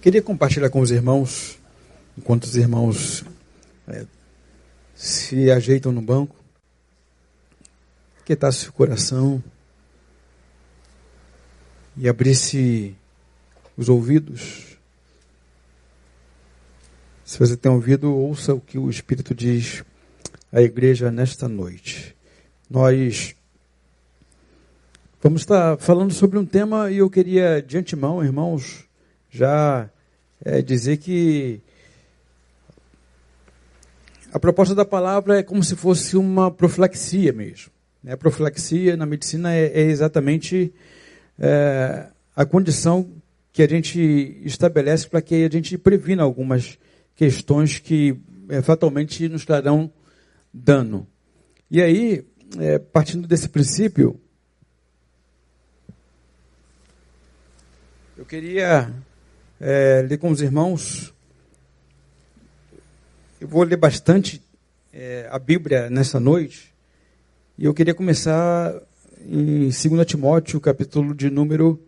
Queria compartilhar com os irmãos, enquanto os irmãos é, se ajeitam no banco, quietasse o coração e abrisse os ouvidos. Se você tem ouvido, ouça o que o Espírito diz à igreja nesta noite. Nós vamos estar falando sobre um tema e eu queria, de antemão, irmãos, já é, dizer que a proposta da palavra é como se fosse uma profilaxia mesmo. Né? A profilaxia na medicina é, é exatamente é, a condição que a gente estabelece para que a gente previna algumas questões que é, fatalmente nos trarão dano. E aí, é, partindo desse princípio, eu queria é, ler com os irmãos. Eu vou ler bastante é, a Bíblia nessa noite. E eu queria começar em 2 Timóteo, capítulo de número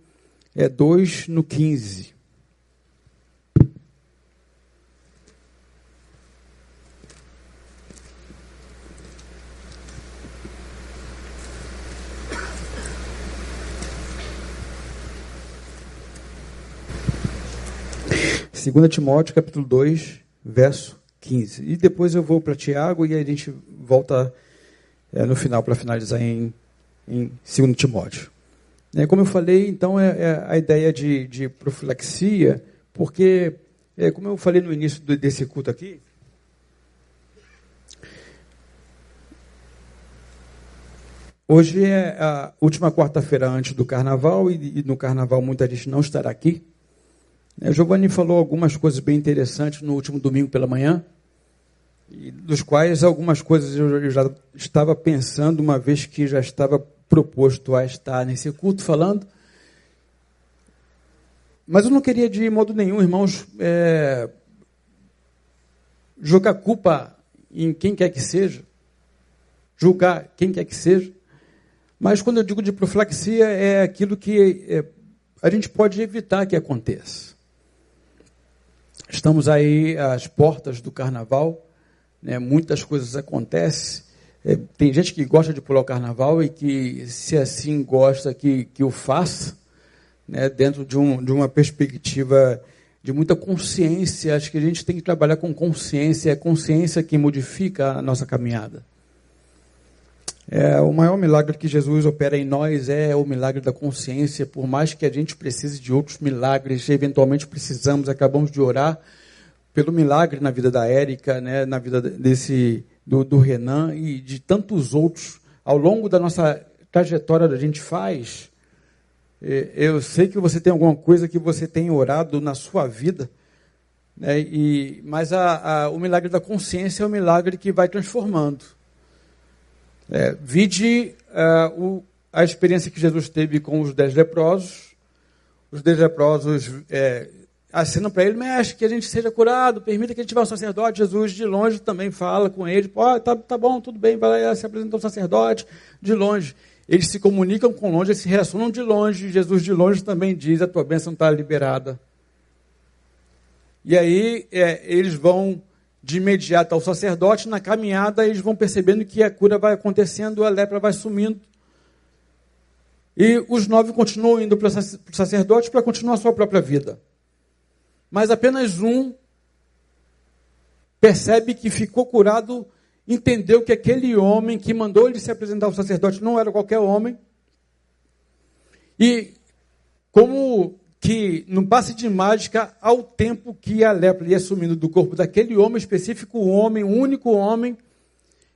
é, 2, no 15. 2 Timóteo, capítulo 2, verso 15. E depois eu vou para Tiago e aí a gente volta é, no final para finalizar em, em 2 Timóteo. É, como eu falei, então, é, é a ideia de, de, profilaxia, porque, é, como eu falei no início desse culto aqui, hoje é a última quarta-feira antes do carnaval e no carnaval muita gente não estará aqui. É, Giovanni falou algumas coisas bem interessantes no último domingo pela manhã, dos quais algumas coisas eu já estava pensando, uma vez que já estava proposto a estar nesse culto falando. Mas eu não queria de modo nenhum, irmãos, é, jogar culpa em quem quer que seja, julgar quem quer que seja. Mas quando eu digo de profilaxia, é aquilo que é, a gente pode evitar que aconteça. Estamos aí às portas do carnaval, né? muitas coisas acontecem. É, tem gente que gosta de pular o carnaval e que, se assim gosta, que, que o faça, né? dentro de, um, de uma perspectiva de muita consciência. Acho que a gente tem que trabalhar com consciência, é a consciência que modifica a nossa caminhada. É, o maior milagre que Jesus opera em nós é o milagre da consciência. Por mais que a gente precise de outros milagres, eventualmente precisamos, acabamos de orar pelo milagre na vida da Érica, né, na vida desse do, do Renan e de tantos outros ao longo da nossa trajetória a gente faz. É, eu sei que você tem alguma coisa que você tem orado na sua vida, né, e, mas a, a, o milagre da consciência é o milagre que vai transformando. É, vide uh, o, a experiência que Jesus teve com os dez leprosos. Os dez leprosos é, acenam para ele, mestre, que a gente seja curado, permita que a gente vá ao sacerdote. Jesus, de longe, também fala com ele: Pô, tá, tá bom, tudo bem, vai lá, se apresenta ao sacerdote, de longe. Eles se comunicam com longe, eles se relacionam de longe. Jesus, de longe, também diz: A tua bênção está liberada. E aí é, eles vão de imediato ao sacerdote, na caminhada eles vão percebendo que a cura vai acontecendo, a lepra vai sumindo. E os nove continuam indo para o sacerdote para continuar a sua própria vida. Mas apenas um percebe que ficou curado, entendeu que aquele homem que mandou ele se apresentar ao sacerdote não era qualquer homem. E como que no passe de mágica, ao tempo que a lepra ia sumindo do corpo daquele homem específico, o homem, único homem,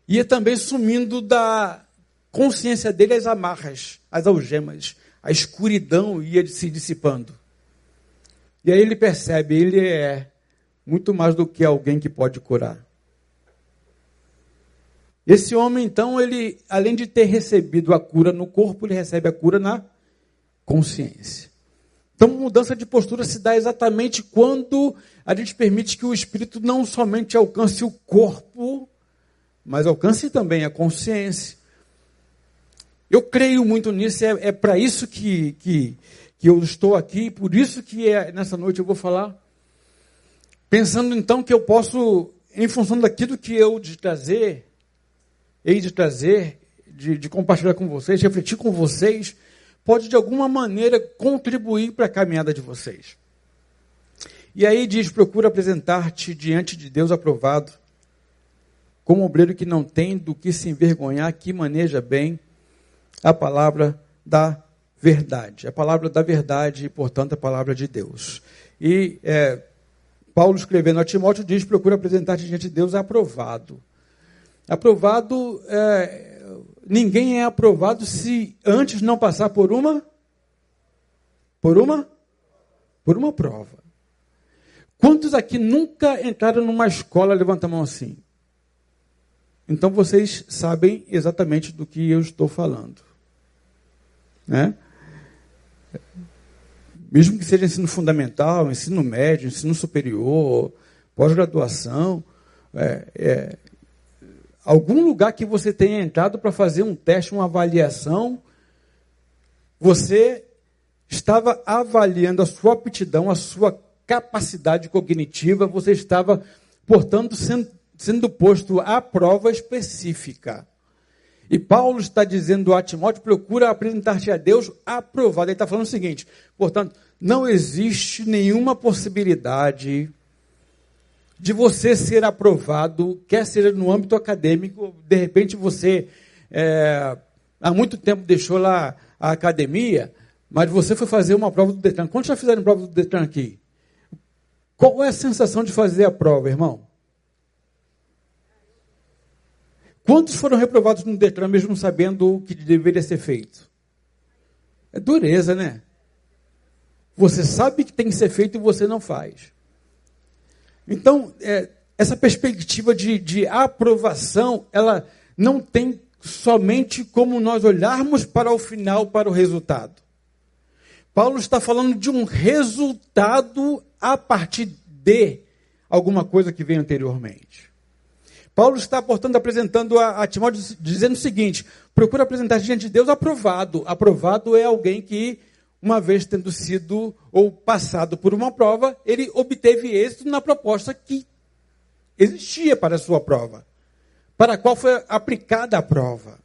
ia também sumindo da consciência dele as amarras, as algemas, a escuridão ia se dissipando. E aí ele percebe, ele é muito mais do que alguém que pode curar. Esse homem, então, ele, além de ter recebido a cura no corpo, ele recebe a cura na consciência. Então, mudança de postura se dá exatamente quando a gente permite que o espírito não somente alcance o corpo, mas alcance também a consciência. Eu creio muito nisso, é, é para isso que, que, que eu estou aqui, por isso que é, nessa noite eu vou falar Pensando então que eu posso, em função daquilo que eu de trazer, hei de trazer, de, de compartilhar com vocês, refletir com vocês, pode de alguma maneira contribuir para a caminhada de vocês. E aí diz: procura apresentar-te diante de Deus aprovado, como obreiro que não tem do que se envergonhar, que maneja bem a palavra da verdade. A palavra da verdade e, portanto, a palavra de Deus. E é, Paulo, escrevendo a Timóteo, diz: procura apresentar-te diante de Deus aprovado. Aprovado, é, ninguém é aprovado se antes não passar por uma. Por uma? Por uma prova. Quantos aqui nunca entraram numa escola? Levanta a mão assim. Então vocês sabem exatamente do que eu estou falando. Né? Mesmo que seja ensino fundamental, ensino médio, ensino superior, pós-graduação, é, é, algum lugar que você tenha entrado para fazer um teste, uma avaliação, você estava avaliando a sua aptidão, a sua capacidade cognitiva, você estava, portanto, sendo, sendo posto à prova específica. E Paulo está dizendo a Timóteo: procura apresentar-te a Deus aprovado. Ele está falando o seguinte: portanto, não existe nenhuma possibilidade de você ser aprovado, quer seja no âmbito acadêmico, de repente você é, há muito tempo deixou lá a academia, mas você foi fazer uma prova do Detran. Quantos já fizeram prova do Detran aqui? Qual é a sensação de fazer a prova, irmão? Quantos foram reprovados no Detran mesmo sabendo o que deveria ser feito? É dureza, né? Você sabe que tem que ser feito e você não faz. Então, é, essa perspectiva de, de aprovação, ela não tem somente como nós olharmos para o final, para o resultado. Paulo está falando de um resultado a partir de alguma coisa que veio anteriormente. Paulo está, portanto, apresentando a, a Timóteo dizendo o seguinte: procura apresentar diante de Deus aprovado. Aprovado é alguém que, uma vez tendo sido ou passado por uma prova, ele obteve êxito na proposta que existia para a sua prova, para a qual foi aplicada a prova.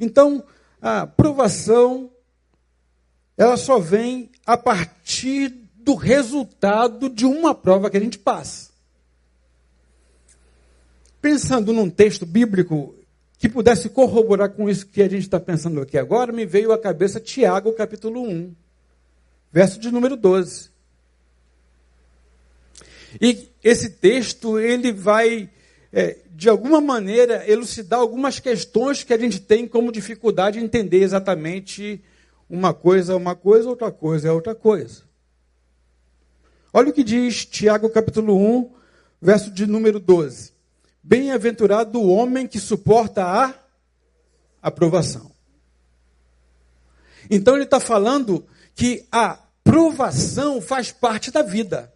Então, a aprovação ela só vem a partir do resultado de uma prova que a gente passa pensando num texto bíblico que pudesse corroborar com isso que a gente está pensando aqui agora, me veio à cabeça Tiago, capítulo 1, verso de número 12. E esse texto, ele vai, é, de alguma maneira, elucidar algumas questões que a gente tem como dificuldade em entender exatamente uma coisa é uma coisa, outra coisa é outra coisa. Olha o que diz Tiago, capítulo 1, verso de número 12. Bem-aventurado o homem que suporta a aprovação. Então ele está falando que a provação faz parte da vida.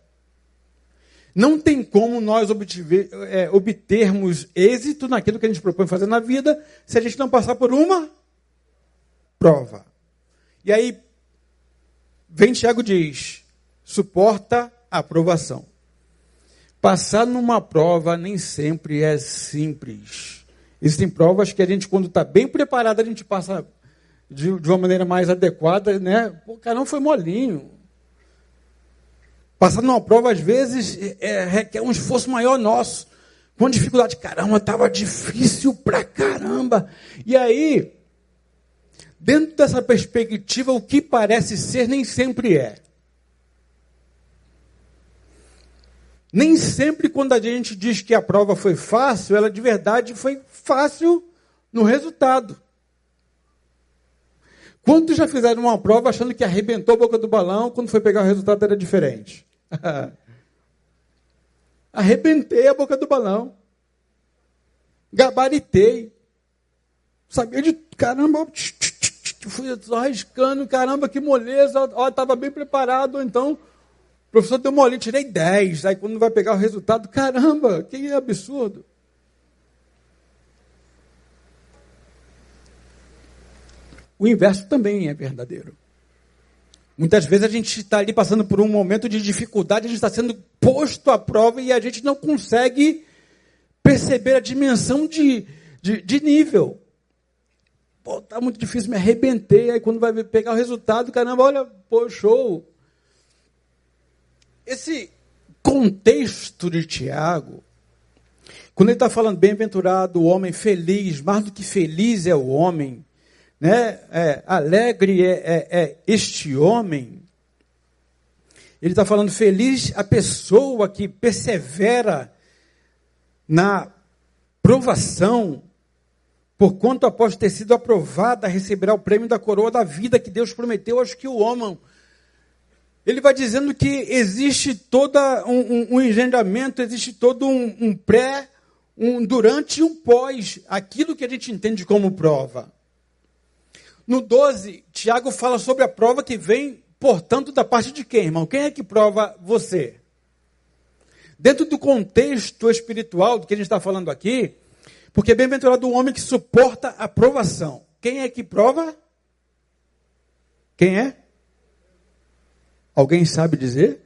Não tem como nós é, obtermos êxito naquilo que a gente propõe fazer na vida se a gente não passar por uma prova. E aí, vem Tiago diz: suporta a aprovação. Passar numa prova nem sempre é simples. Existem provas que a gente, quando está bem preparado, a gente passa de, de, uma maneira mais adequada, né? Pô, caramba, foi molinho. Passar numa prova, às vezes, é, requer um esforço maior nosso. Com dificuldade, caramba, estava difícil pra caramba. E aí, dentro dessa perspectiva, o que parece ser nem sempre é. Nem sempre, quando a gente diz que a prova foi fácil, ela de verdade foi fácil no resultado. Quantos já fizeram uma prova achando que arrebentou a boca do balão, quando foi pegar o resultado era diferente? Arrebentei a boca do balão. Gabaritei. Sabia de caramba, fui arriscando, caramba, que moleza, ó, estava bem preparado, então professor deu uma olhinha, tirei 10. Aí quando vai pegar o resultado, caramba, que absurdo. O inverso também é verdadeiro. Muitas vezes a gente está ali passando por um momento de dificuldade, a gente está sendo posto à prova e a gente não consegue perceber a dimensão de, de, de nível. Pô, tá muito difícil, me arrebentei. Aí quando vai pegar o resultado, caramba, olha, pô, show. Esse contexto de Tiago, quando ele está falando bem-aventurado o homem feliz, mais do que feliz é o homem, né? É, alegre é, é, é este homem. Ele está falando feliz a pessoa que persevera na provação, porquanto após ter sido aprovada, receberá o prêmio da coroa da vida que Deus prometeu aos que o amam. Ele vai dizendo que existe todo um, um, um engendramento, existe todo um, um pré, um durante e um pós, aquilo que a gente entende como prova. No 12, Tiago fala sobre a prova que vem, portanto, da parte de quem, irmão? Quem é que prova você? Dentro do contexto espiritual do que a gente está falando aqui, porque é bem-aventurado o homem que suporta a provação. Quem é que prova? Quem é? Alguém sabe dizer?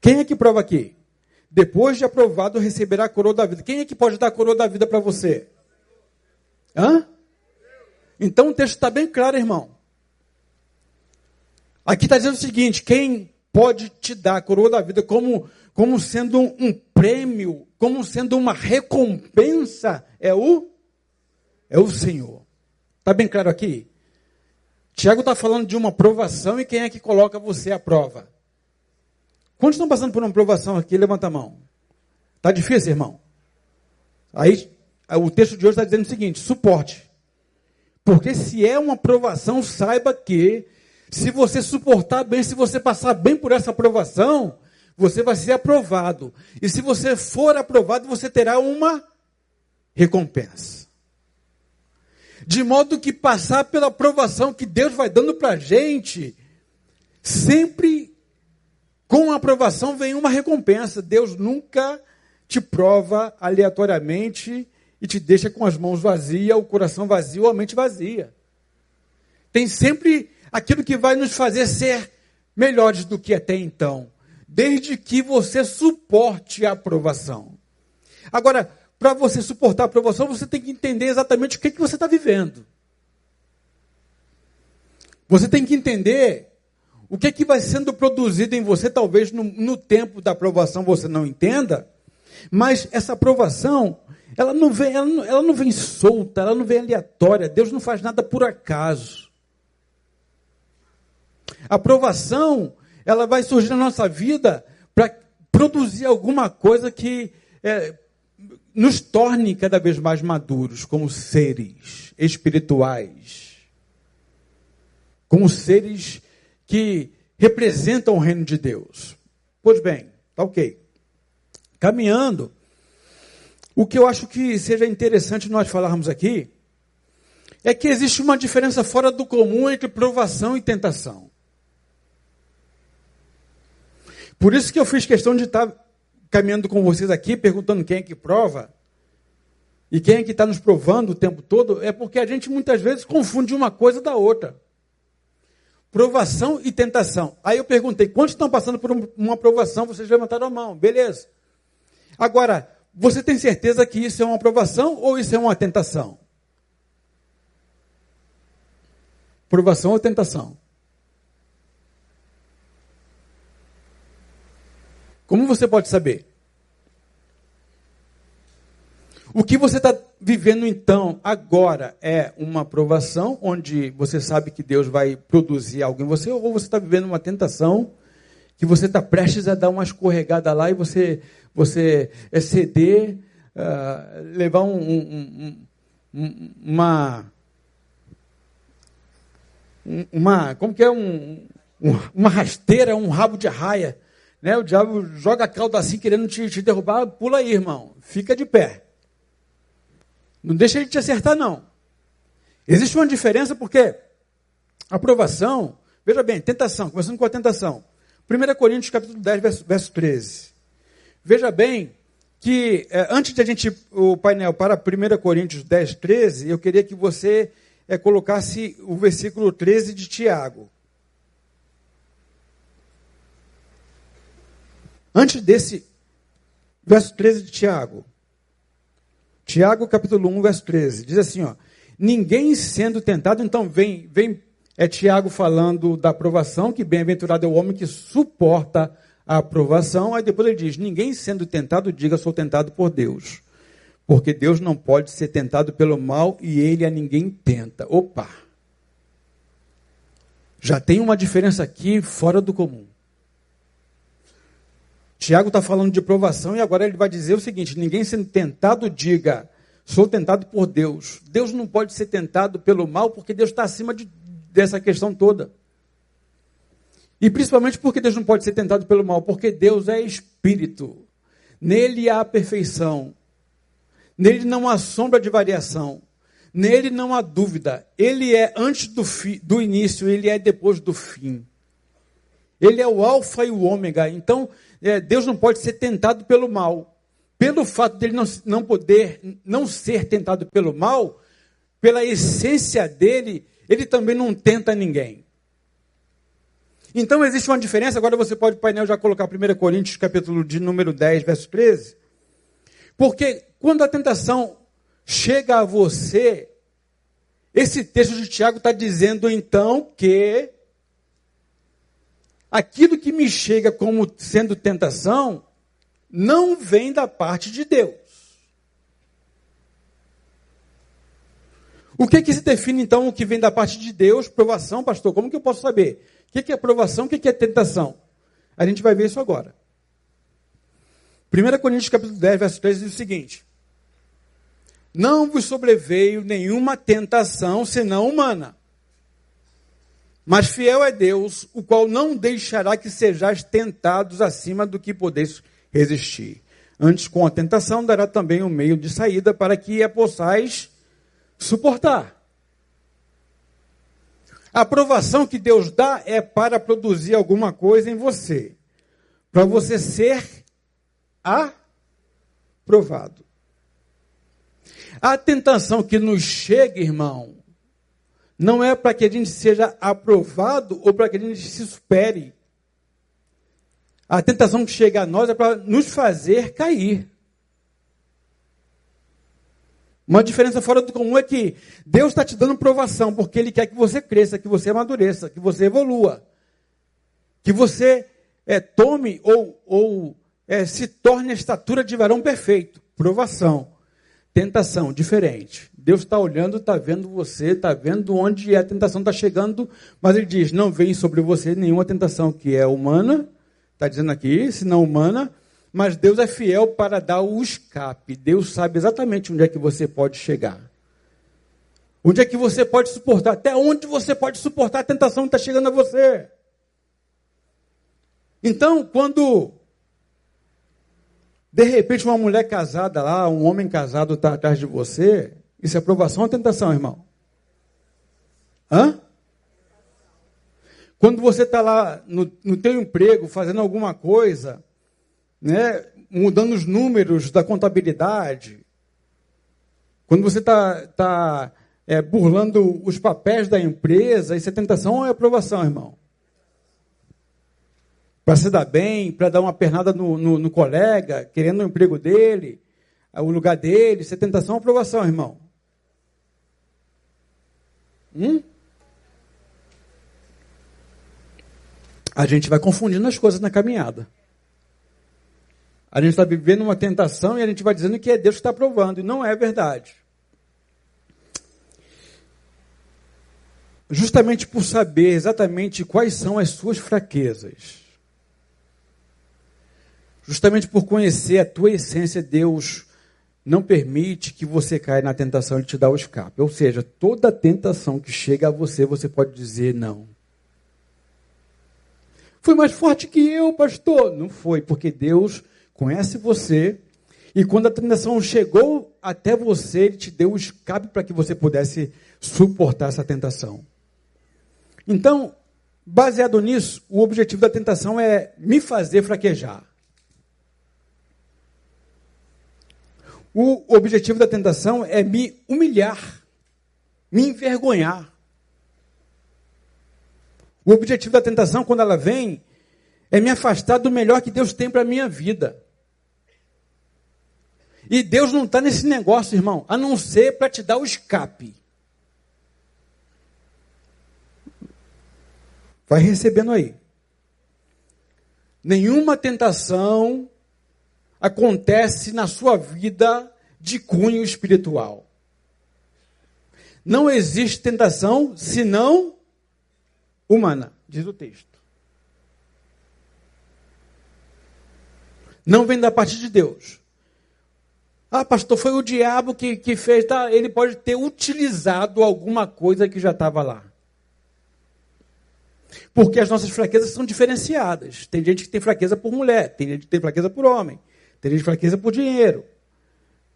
Quem é que prova aqui? Depois de aprovado, receberá a coroa da vida. Quem é que pode dar a coroa da vida para você? Hã? Então o texto está bem claro, irmão. Aqui está dizendo o seguinte: quem pode te dar a coroa da vida como, como sendo um, um prêmio, como sendo uma recompensa, é o, é o Senhor. Está bem claro aqui? Tiago está falando de uma provação e quem é que coloca você à prova? Quantos estão passando por uma provação aqui? Levanta a mão. Está difícil, irmão? Aí o texto de hoje está dizendo o seguinte: suporte. Porque se é uma provação, saiba que se você suportar bem, se você passar bem por essa aprovação, você vai ser aprovado. E se você for aprovado, você terá uma recompensa. De modo que passar pela aprovação que Deus vai dando para a gente, sempre com a aprovação vem uma recompensa. Deus nunca te prova aleatoriamente e te deixa com as mãos vazias, o coração vazio, a mente vazia. Tem sempre aquilo que vai nos fazer ser melhores do que até então, desde que você suporte a aprovação. Agora, para você suportar a aprovação, você tem que entender exatamente o que, que você está vivendo. Você tem que entender o que, que vai sendo produzido em você, talvez no, no tempo da aprovação você não entenda, mas essa aprovação, ela não, vem, ela, não, ela não vem solta, ela não vem aleatória, Deus não faz nada por acaso. A aprovação, ela vai surgir na nossa vida para produzir alguma coisa que é, nos torne cada vez mais maduros como seres espirituais, como seres que representam o reino de Deus. Pois bem, tá ok. Caminhando, o que eu acho que seja interessante nós falarmos aqui é que existe uma diferença fora do comum entre provação e tentação. Por isso que eu fiz questão de estar caminhando com vocês aqui, perguntando quem é que prova e quem é que está nos provando o tempo todo, é porque a gente muitas vezes confunde uma coisa da outra. Provação e tentação. Aí eu perguntei, quantos estão passando por uma provação? Vocês levantaram a mão, beleza. Agora, você tem certeza que isso é uma provação ou isso é uma tentação? Provação ou tentação? Como você pode saber? O que você está vivendo então, agora, é uma aprovação, onde você sabe que Deus vai produzir algo em você, ou você está vivendo uma tentação, que você está prestes a dar uma escorregada lá e você, você é ceder, uh, levar um, um, um, uma. Uma. Como que é? Um, uma rasteira, um rabo de raia né? O diabo joga a cauda assim, querendo te, te derrubar, pula aí, irmão. Fica de pé. Não deixa ele te acertar, não. Existe uma diferença porque aprovação, veja bem, tentação, começando com a tentação. 1 Coríntios capítulo 10, verso, verso 13. Veja bem que é, antes de a gente o painel para 1 Coríntios 10, 13, eu queria que você é, colocasse o versículo 13 de Tiago. Antes desse, verso 13 de Tiago. Tiago, capítulo 1, verso 13. Diz assim, ó. Ninguém sendo tentado, então vem, vem é Tiago falando da aprovação, que bem-aventurado é o homem que suporta a aprovação. Aí depois ele diz: Ninguém sendo tentado, diga, sou tentado por Deus. Porque Deus não pode ser tentado pelo mal e ele a ninguém tenta. Opa! Já tem uma diferença aqui fora do comum. Tiago está falando de provação e agora ele vai dizer o seguinte: ninguém sendo tentado, diga, sou tentado por Deus. Deus não pode ser tentado pelo mal porque Deus está acima de, dessa questão toda. E principalmente porque Deus não pode ser tentado pelo mal, porque Deus é espírito. Nele há perfeição. Nele não há sombra de variação. Nele não há dúvida. Ele é antes do, fi, do início, ele é depois do fim. Ele é o alfa e o ômega. Então, é, Deus não pode ser tentado pelo mal. Pelo fato dele não, não poder não ser tentado pelo mal, pela essência dele, ele também não tenta ninguém. Então existe uma diferença, agora você pode, painel, já colocar 1 Coríntios, capítulo de número 10, verso 13. Porque quando a tentação chega a você, esse texto de Tiago está dizendo então que aquilo que me chega como sendo tentação não vem da parte de Deus. O que, que se define então o que vem da parte de Deus? Provação, pastor? Como que eu posso saber? O que, que é provação? O que, que é tentação? A gente vai ver isso agora. 1 Coríntios capítulo 10, verso 3 diz o seguinte: Não vos sobreveio nenhuma tentação senão humana. Mas fiel é Deus, o qual não deixará que sejais tentados acima do que podeis resistir. Antes, com a tentação, dará também um meio de saída para que a possais suportar. A aprovação que Deus dá é para produzir alguma coisa em você, para você ser aprovado. A tentação que nos chega, irmão, não é para que a gente seja aprovado ou para que a gente se supere. A tentação que chega a nós é para nos fazer cair. Uma diferença fora do comum é que Deus está te dando provação, porque Ele quer que você cresça, que você amadureça, que você evolua, que você é, tome ou, ou é, se torne a estatura de varão perfeito. Provação, tentação, diferente. Deus está olhando, está vendo você, está vendo onde a tentação está chegando, mas Ele diz: não vem sobre você nenhuma tentação que é humana, está dizendo aqui, se não humana, mas Deus é fiel para dar o escape. Deus sabe exatamente onde é que você pode chegar. Onde é que você pode suportar? Até onde você pode suportar a tentação que está chegando a você? Então, quando de repente uma mulher casada lá, um homem casado está atrás de você, isso é aprovação ou tentação, irmão? Hã? Quando você está lá no, no teu emprego, fazendo alguma coisa, né, mudando os números da contabilidade, quando você está tá, é, burlando os papéis da empresa, isso é tentação ou é aprovação, irmão? Para se dar bem, para dar uma pernada no, no, no, colega, querendo o emprego dele, o lugar dele, isso é tentação ou aprovação, irmão? Hum? A gente vai confundindo as coisas na caminhada. A gente está vivendo uma tentação e a gente vai dizendo que é Deus que está provando, e não é verdade. Justamente por saber exatamente quais são as suas fraquezas, justamente por conhecer a tua essência, Deus não permite que você caia na tentação, Ele te dá o escape. Ou seja, toda tentação que chega a você, você pode dizer não. Foi mais forte que eu, pastor. Não foi, porque Deus conhece você, e quando a tentação chegou até você, ele te deu o escape para que você pudesse suportar essa tentação. Então, baseado nisso, o objetivo da tentação é me fazer fraquejar. O objetivo da tentação é me humilhar, me envergonhar. O objetivo da tentação, quando ela vem, é me afastar do melhor que Deus tem para a minha vida. E Deus não está nesse negócio, irmão, a não ser para te dar o escape. Vai recebendo aí. Nenhuma tentação acontece na sua vida de cunho espiritual. Não existe tentação senão humana, diz o texto. Não vem da parte de Deus. Ah, pastor, foi o diabo que, que fez. Tá? Ele pode ter utilizado alguma coisa que já estava lá. Porque as nossas fraquezas são diferenciadas. Tem gente que tem fraqueza por mulher, tem gente que tem fraqueza por homem, tem gente tem fraqueza por dinheiro.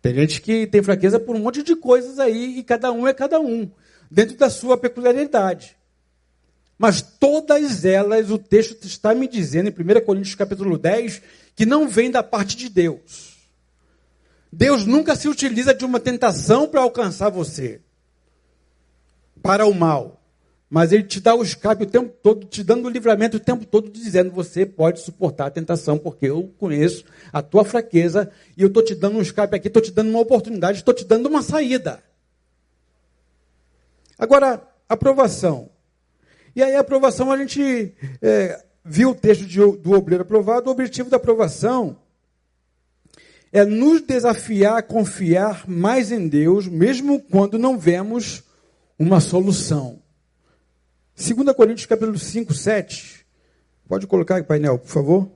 Tem gente que tem fraqueza por um monte de coisas aí, e cada um é cada um, dentro da sua peculiaridade. Mas todas elas, o texto está me dizendo, em 1 Coríntios capítulo 10, que não vem da parte de Deus. Deus nunca se utiliza de uma tentação para alcançar você, para o mal. Mas ele te dá o escape o tempo todo, te dando o livramento o tempo todo, dizendo: você pode suportar a tentação, porque eu conheço a tua fraqueza e eu estou te dando um escape aqui, estou te dando uma oportunidade, estou te dando uma saída. Agora, aprovação. E aí, a aprovação, a gente é, viu o texto de, do obreiro aprovado. O objetivo da aprovação é nos desafiar a confiar mais em Deus, mesmo quando não vemos uma solução. 2 Coríntios capítulo 5, 7. Pode colocar aí, painel, por favor.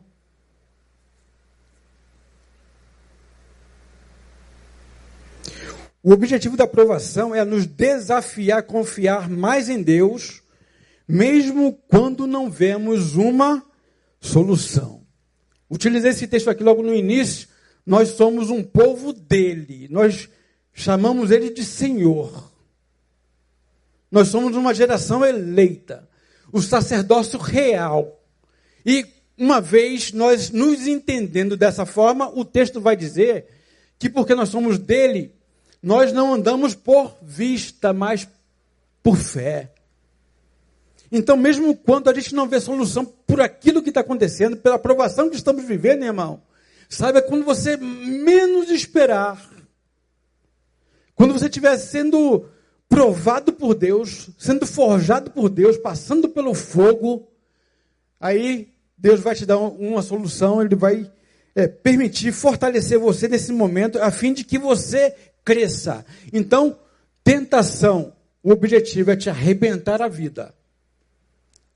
O objetivo da aprovação é nos desafiar a confiar mais em Deus, mesmo quando não vemos uma solução. Utilizei esse texto aqui logo no início. Nós somos um povo dele. Nós chamamos ele de Senhor. Nós somos uma geração eleita, o sacerdócio real. E uma vez nós nos entendendo dessa forma, o texto vai dizer que porque nós somos dele, nós não andamos por vista, mas por fé. Então, mesmo quando a gente não vê solução por aquilo que está acontecendo, pela aprovação que estamos vivendo, irmão, saiba quando você menos esperar, quando você estiver sendo provado por Deus, sendo forjado por Deus, passando pelo fogo, aí Deus vai te dar uma solução, Ele vai é, permitir fortalecer você nesse momento, a fim de que você cresça. Então, tentação, o objetivo é te arrebentar a vida.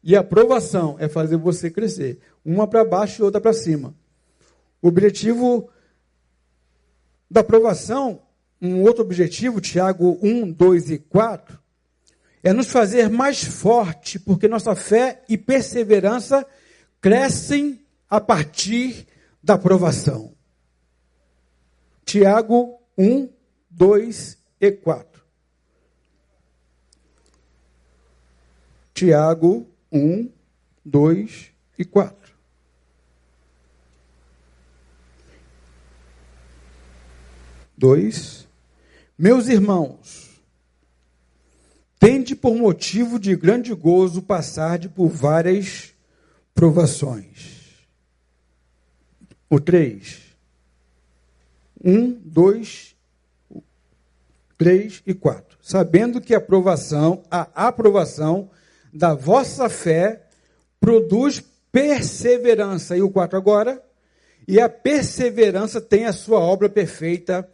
E a aprovação é fazer você crescer, uma para baixo e outra para cima. O objetivo da aprovação um outro objetivo, Tiago 1, 2 e 4, é nos fazer mais forte, porque nossa fé e perseverança crescem a partir da aprovação. Tiago 1, 2 e 4. Tiago 1, 2 e 4. 2 meus irmãos, tende por motivo de grande gozo passar de por várias provações. O 3. 1, 2, 3 e 4. Sabendo que a aprovação, a aprovação da vossa fé produz perseverança. E o 4 agora. E a perseverança tem a sua obra perfeita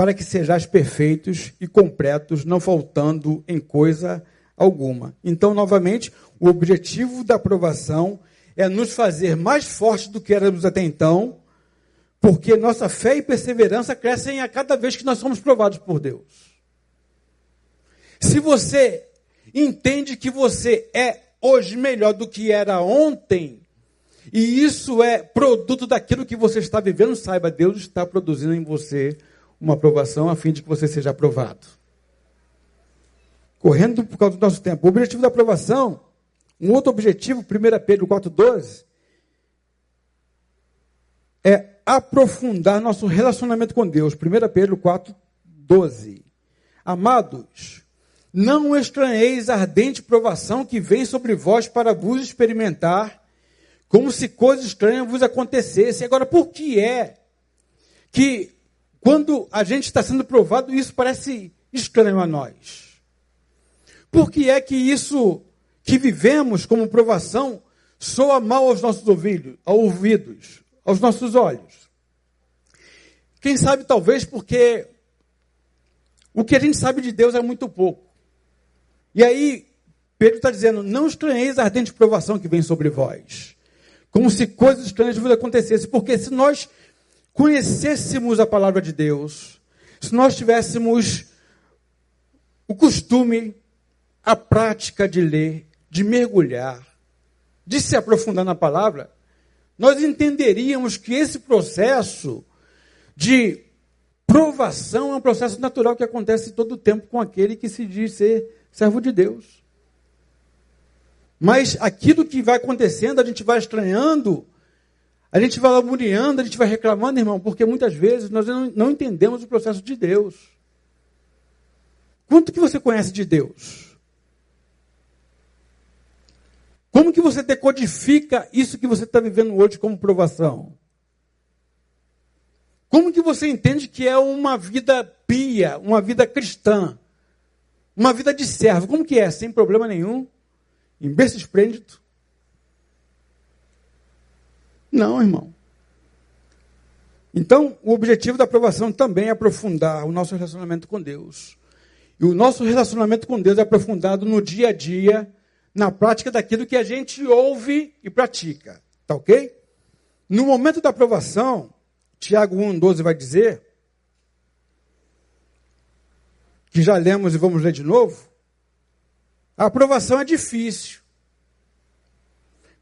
para que sejais perfeitos e completos, não faltando em coisa alguma. Então, novamente, o objetivo da aprovação é nos fazer mais fortes do que éramos até então, porque nossa fé e perseverança crescem a cada vez que nós somos provados por Deus. Se você entende que você é hoje melhor do que era ontem, e isso é produto daquilo que você está vivendo, saiba, Deus está produzindo em você uma aprovação a fim de que você seja aprovado. Correndo por causa do nosso tempo. O objetivo da aprovação, um outro objetivo, 1 Pedro 4,12, é aprofundar nosso relacionamento com Deus. 1 Pedro 4,12. Amados, não estranheis a ardente provação que vem sobre vós para vos experimentar, como se coisas estranhas vos acontecessem. Agora, por que é que quando a gente está sendo provado, isso parece estranho a nós? Por que é que isso que vivemos como provação soa mal aos nossos ouvidos, aos nossos olhos? Quem sabe talvez porque o que a gente sabe de Deus é muito pouco. E aí, Pedro está dizendo: não estranheis a ardente provação que vem sobre vós como se coisas estranhas acontecessem. Porque se nós conhecêssemos a palavra de Deus, se nós tivéssemos o costume, a prática de ler, de mergulhar, de se aprofundar na palavra, nós entenderíamos que esse processo de provação é um processo natural que acontece todo o tempo com aquele que se diz ser servo de Deus. Mas aquilo que vai acontecendo, a gente vai estranhando, a gente vai lamuriando, a gente vai reclamando, irmão, porque muitas vezes nós não, não entendemos o processo de Deus. Quanto que você conhece de Deus? Como que você decodifica isso que você está vivendo hoje como provação? Como que você entende que é uma vida pia, uma vida cristã, uma vida de servo? Como que é? Sem problema nenhum? Em berço esplêndido? Não, irmão. Então, o objetivo da aprovação também é aprofundar o nosso relacionamento com Deus. E o nosso relacionamento com Deus é aprofundado no dia a dia, na prática daquilo que a gente ouve e pratica. Tá ok? No momento da aprovação, Tiago 1,12 vai dizer, que já lemos e vamos ler de novo, a aprovação é difícil.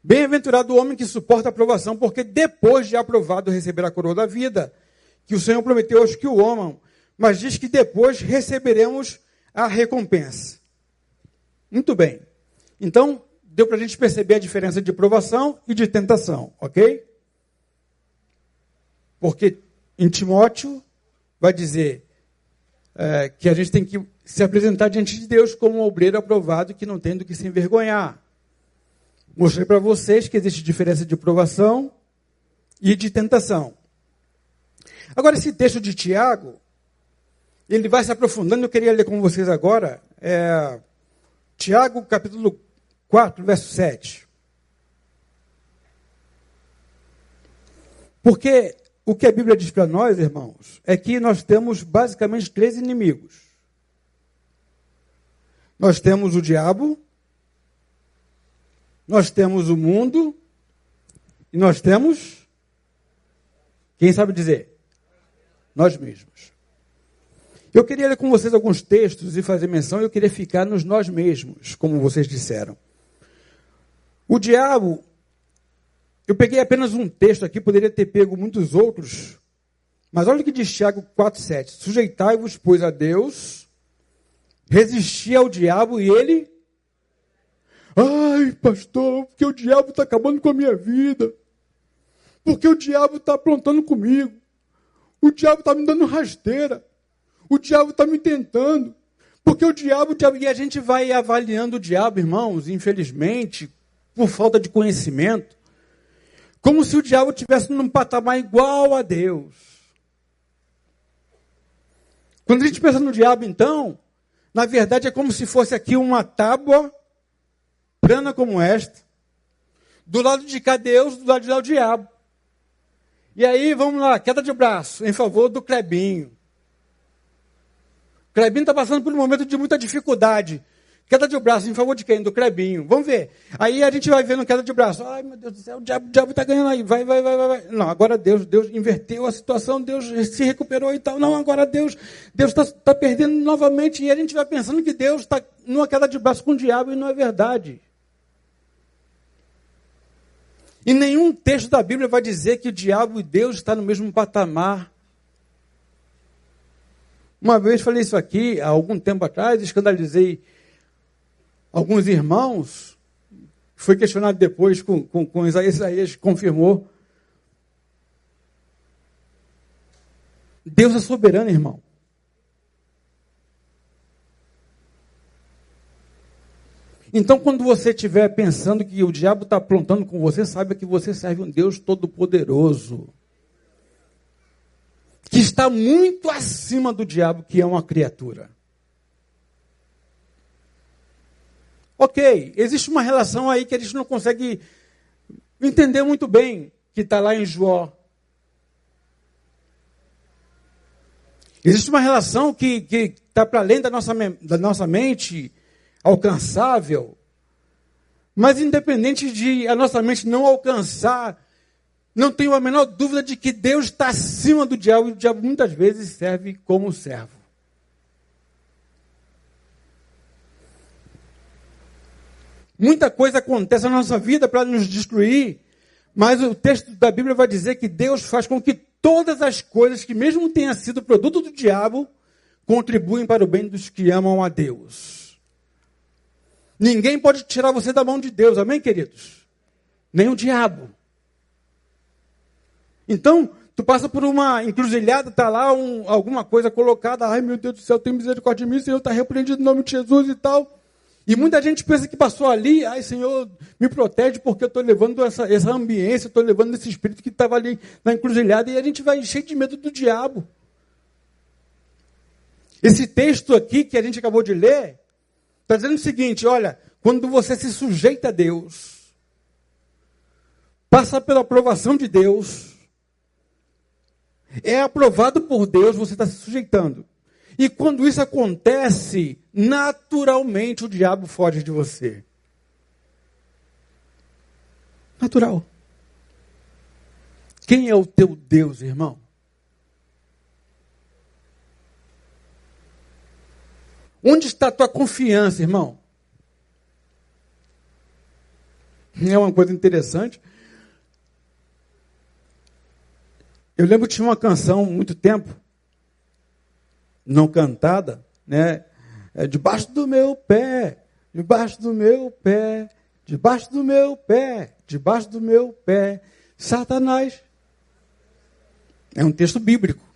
Bem-aventurado o homem que suporta a aprovação, porque depois de aprovado receberá a coroa da vida, que o Senhor prometeu aos que o amam, mas diz que depois receberemos a recompensa. Muito bem. Então, deu para a gente perceber a diferença de provação e de tentação, ok? Porque em Timóteo vai dizer é, que a gente tem que se apresentar diante de Deus como um obreiro aprovado que não tem do que se envergonhar. Mostrei para vocês que existe diferença de provação e de tentação. Agora, esse texto de Tiago, ele vai se aprofundando. Eu queria ler com vocês agora. É, Tiago, capítulo 4, verso 7. Porque o que a Bíblia diz para nós, irmãos, é que nós temos basicamente três inimigos. Nós temos o diabo, nós temos o mundo e nós temos. Quem sabe dizer? Nós mesmos. Eu queria ler com vocês alguns textos e fazer menção, eu queria ficar nos nós mesmos, como vocês disseram. O diabo, eu peguei apenas um texto aqui, poderia ter pego muitos outros, mas olha o que diz Tiago 4,7: Sujeitai-vos, pois, a Deus, resistir ao diabo e ele. Ai, pastor, porque o diabo está acabando com a minha vida. Porque o diabo está aprontando comigo. O diabo está me dando rasteira. O diabo está me tentando. Porque o diabo, o diabo, e a gente vai avaliando o diabo, irmãos, infelizmente, por falta de conhecimento, como se o diabo estivesse num patamar igual a Deus. Quando a gente pensa no diabo, então, na verdade, é como se fosse aqui uma tábua plana como esta. Do lado de cá, Deus, do lado de lá, o diabo. E aí, vamos lá, queda de braço em favor do Clebinho. Clebinho está passando por um momento de muita dificuldade. Queda de braço em favor de quem? Do Clebinho. Vamos ver. Aí a gente vai vendo queda de braço. Ai, meu Deus do céu, o diabo está ganhando aí. Vai, vai, vai, vai. Não, agora Deus, Deus inverteu a situação, Deus se recuperou e tal. Não, agora Deus Deus está tá perdendo novamente. E a gente vai pensando que Deus está numa queda de braço com o diabo e não é verdade. E nenhum texto da Bíblia vai dizer que o diabo e Deus estão no mesmo patamar. Uma vez falei isso aqui, há algum tempo atrás, escandalizei alguns irmãos, foi questionado depois com, com, com Isaías, Isaías confirmou. Deus é soberano, irmão. Então, quando você estiver pensando que o diabo está aprontando com você, saiba que você serve um Deus todo-poderoso. Que está muito acima do diabo, que é uma criatura. Ok, existe uma relação aí que a gente não consegue entender muito bem, que está lá em Jó. Existe uma relação que está para além da nossa, da nossa mente alcançável. Mas independente de a nossa mente não alcançar, não tenho a menor dúvida de que Deus está acima do diabo e o diabo muitas vezes serve como servo. Muita coisa acontece na nossa vida para nos destruir, mas o texto da Bíblia vai dizer que Deus faz com que todas as coisas que, mesmo tenham sido produto do diabo, contribuem para o bem dos que amam a Deus. Ninguém pode tirar você da mão de Deus, amém, queridos? Nem o diabo. Então, tu passa por uma encruzilhada, está lá um, alguma coisa colocada, ai meu Deus do céu, tem misericórdia de mim, Senhor está repreendido em nome de Jesus e tal. E muita gente pensa que passou ali, ai Senhor, me protege porque eu estou levando essa, essa ambiência, estou levando esse espírito que estava ali na encruzilhada, e a gente vai cheio de medo do diabo. Esse texto aqui que a gente acabou de ler, está dizendo o seguinte: olha, quando você se sujeita a Deus, passa pela aprovação de Deus, é aprovado por Deus, você está se sujeitando. E quando isso acontece, naturalmente o diabo foge de você. Natural. Quem é o teu Deus, irmão? Onde está a tua confiança, irmão? É uma coisa interessante. Eu lembro que tinha uma canção muito tempo não cantada, né? É, debaixo do meu pé, debaixo do meu pé, debaixo do meu pé, debaixo do meu pé, Satanás. É um texto bíblico.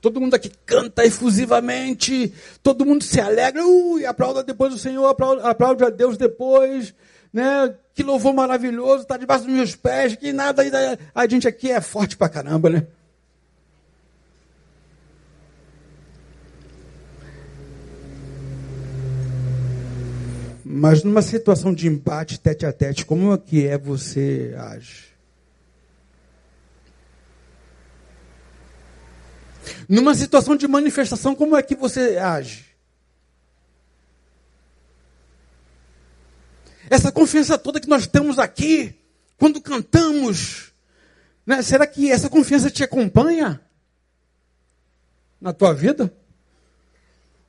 Todo mundo aqui canta efusivamente, todo mundo se alegra, ui, aplauda depois o Senhor, aplaude, aplaude a Deus depois, né? Que louvor maravilhoso, está debaixo dos meus pés, que nada, a gente aqui é forte pra caramba, né? Mas numa situação de embate tete a tete, como é que é você age? Numa situação de manifestação, como é que você age? Essa confiança toda que nós temos aqui, quando cantamos, né, será que essa confiança te acompanha na tua vida?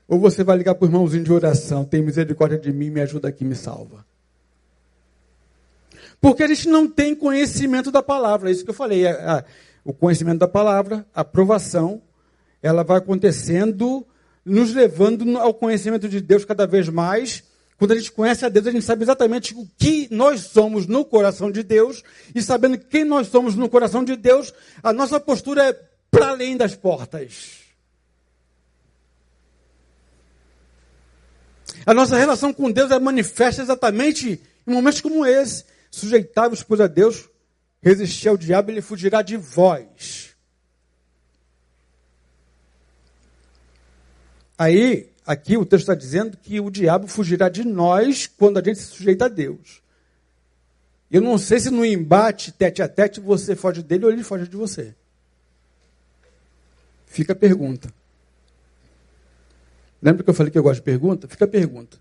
Ou você vai ligar para o irmãozinho de oração, tem misericórdia de mim, me ajuda aqui, me salva. Porque a gente não tem conhecimento da palavra, é isso que eu falei. o conhecimento da palavra, a aprovação, ela vai acontecendo, nos levando ao conhecimento de Deus cada vez mais. Quando a gente conhece a Deus, a gente sabe exatamente o que nós somos no coração de Deus, e sabendo quem nós somos no coração de Deus, a nossa postura é para além das portas. A nossa relação com Deus é manifesta exatamente em momentos como esse. Sujeitai-vos, pois, a Deus, resistir ao diabo, ele fugirá de vós. Aí, aqui o texto está dizendo que o diabo fugirá de nós quando a gente se sujeita a Deus. Eu não sei se no embate tete a tete você foge dele ou ele foge de você. Fica a pergunta. Lembra que eu falei que eu gosto de pergunta? Fica a pergunta.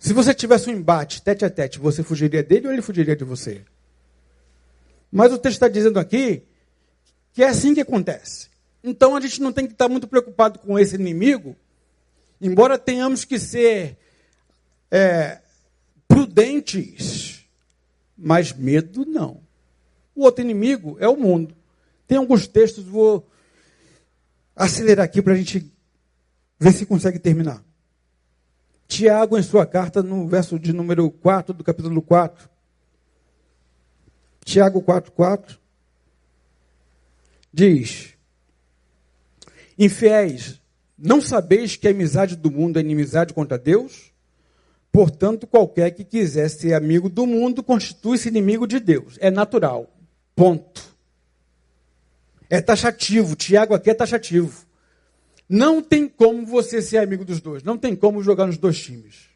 Se você tivesse um embate tete a tete, você fugiria dele ou ele fugiria de você? Mas o texto está dizendo aqui que é assim que acontece. Então a gente não tem que estar muito preocupado com esse inimigo, embora tenhamos que ser é, prudentes, mas medo não. O outro inimigo é o mundo. Tem alguns textos, vou acelerar aqui para a gente Vê se consegue terminar. Tiago, em sua carta, no verso de número 4 do capítulo 4. Tiago 4, 4. Diz: Infiéis, não sabeis que a amizade do mundo é inimizade contra Deus? Portanto, qualquer que quiser ser amigo do mundo constitui-se inimigo de Deus. É natural. Ponto. É taxativo. Tiago aqui é taxativo. Não tem como você ser amigo dos dois. Não tem como jogar nos dois times.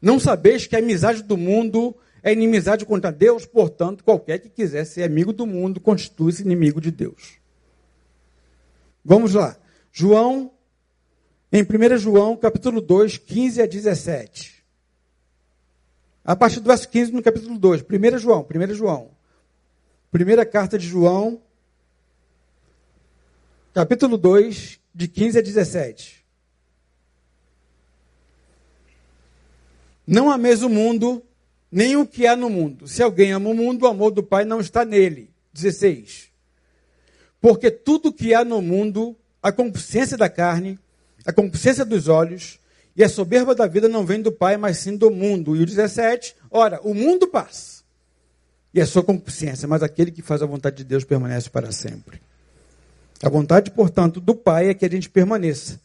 Não sabeis que a amizade do mundo é inimizade contra Deus, portanto, qualquer que quiser ser amigo do mundo constitui-se inimigo de Deus. Vamos lá. João, em 1 João, capítulo 2, 15 a 17. A partir do verso 15 no capítulo 2. 1 João, 1 João. Primeira carta de João, capítulo 2, de 15 a 17. Não ameis o mundo, nem o que há no mundo. Se alguém ama o mundo, o amor do Pai não está nele. 16. Porque tudo que há no mundo, a concupiscência da carne, a concupiscência dos olhos e a soberba da vida não vem do Pai, mas sim do mundo. E o 17, ora, o mundo passa. E a sua concupiscência, mas aquele que faz a vontade de Deus permanece para sempre. A vontade, portanto, do Pai é que a gente permaneça.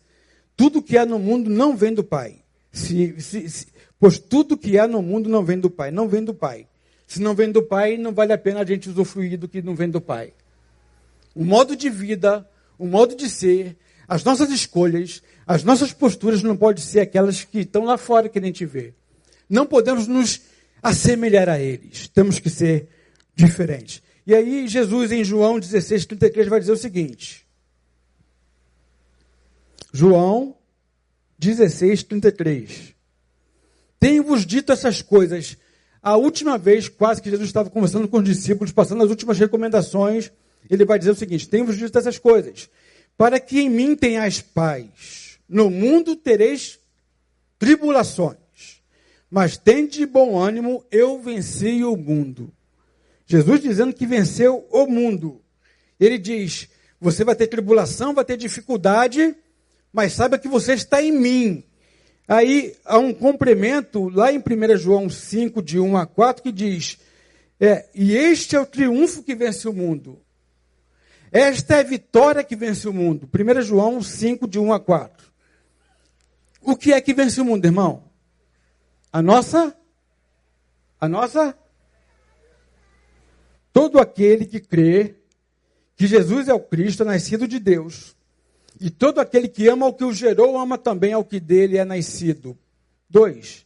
Tudo que há no mundo não vem do Pai. Se, se, se, Pois tudo que há no mundo não vem do Pai. Não vem do Pai. Se não vem do Pai, não vale a pena a gente usufruir do que não vem do Pai. O modo de vida, o modo de ser, as nossas escolhas, as nossas posturas não podem ser aquelas que estão lá fora que a gente vê. Não podemos nos assemelhar a eles. Temos que ser diferentes. E aí, Jesus, em João 16, 33, vai dizer o seguinte: João 16, 33. Tenho-vos dito essas coisas. A última vez, quase que Jesus estava conversando com os discípulos, passando as últimas recomendações, ele vai dizer o seguinte: Tenho-vos dito essas coisas, para que em mim tenhais paz. No mundo tereis tribulações, mas tende de bom ânimo, eu venci o mundo. Jesus dizendo que venceu o mundo. Ele diz: Você vai ter tribulação, vai ter dificuldade, mas saiba que você está em mim. Aí há um complemento lá em 1 João 5, de 1 a 4, que diz: é, E este é o triunfo que vence o mundo. Esta é a vitória que vence o mundo. 1 João 5, de 1 a 4. O que é que vence o mundo, irmão? A nossa? A nossa? Todo aquele que crê que Jesus é o Cristo, nascido de Deus, e todo aquele que ama o que o gerou, ama também ao que dele é nascido. 2.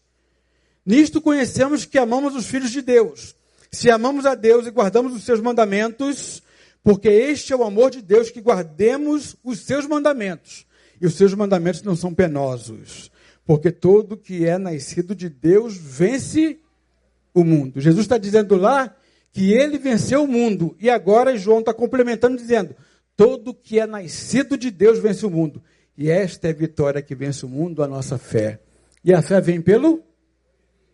Nisto conhecemos que amamos os filhos de Deus. Se amamos a Deus e guardamos os seus mandamentos, porque este é o amor de Deus, que guardemos os seus mandamentos. E os seus mandamentos não são penosos, porque todo que é nascido de Deus vence o mundo. Jesus está dizendo lá que ele venceu o mundo. E agora João está complementando, dizendo: Todo que é nascido de Deus vence o mundo. E esta é a vitória que vence o mundo, a nossa fé. E a fé vem pelo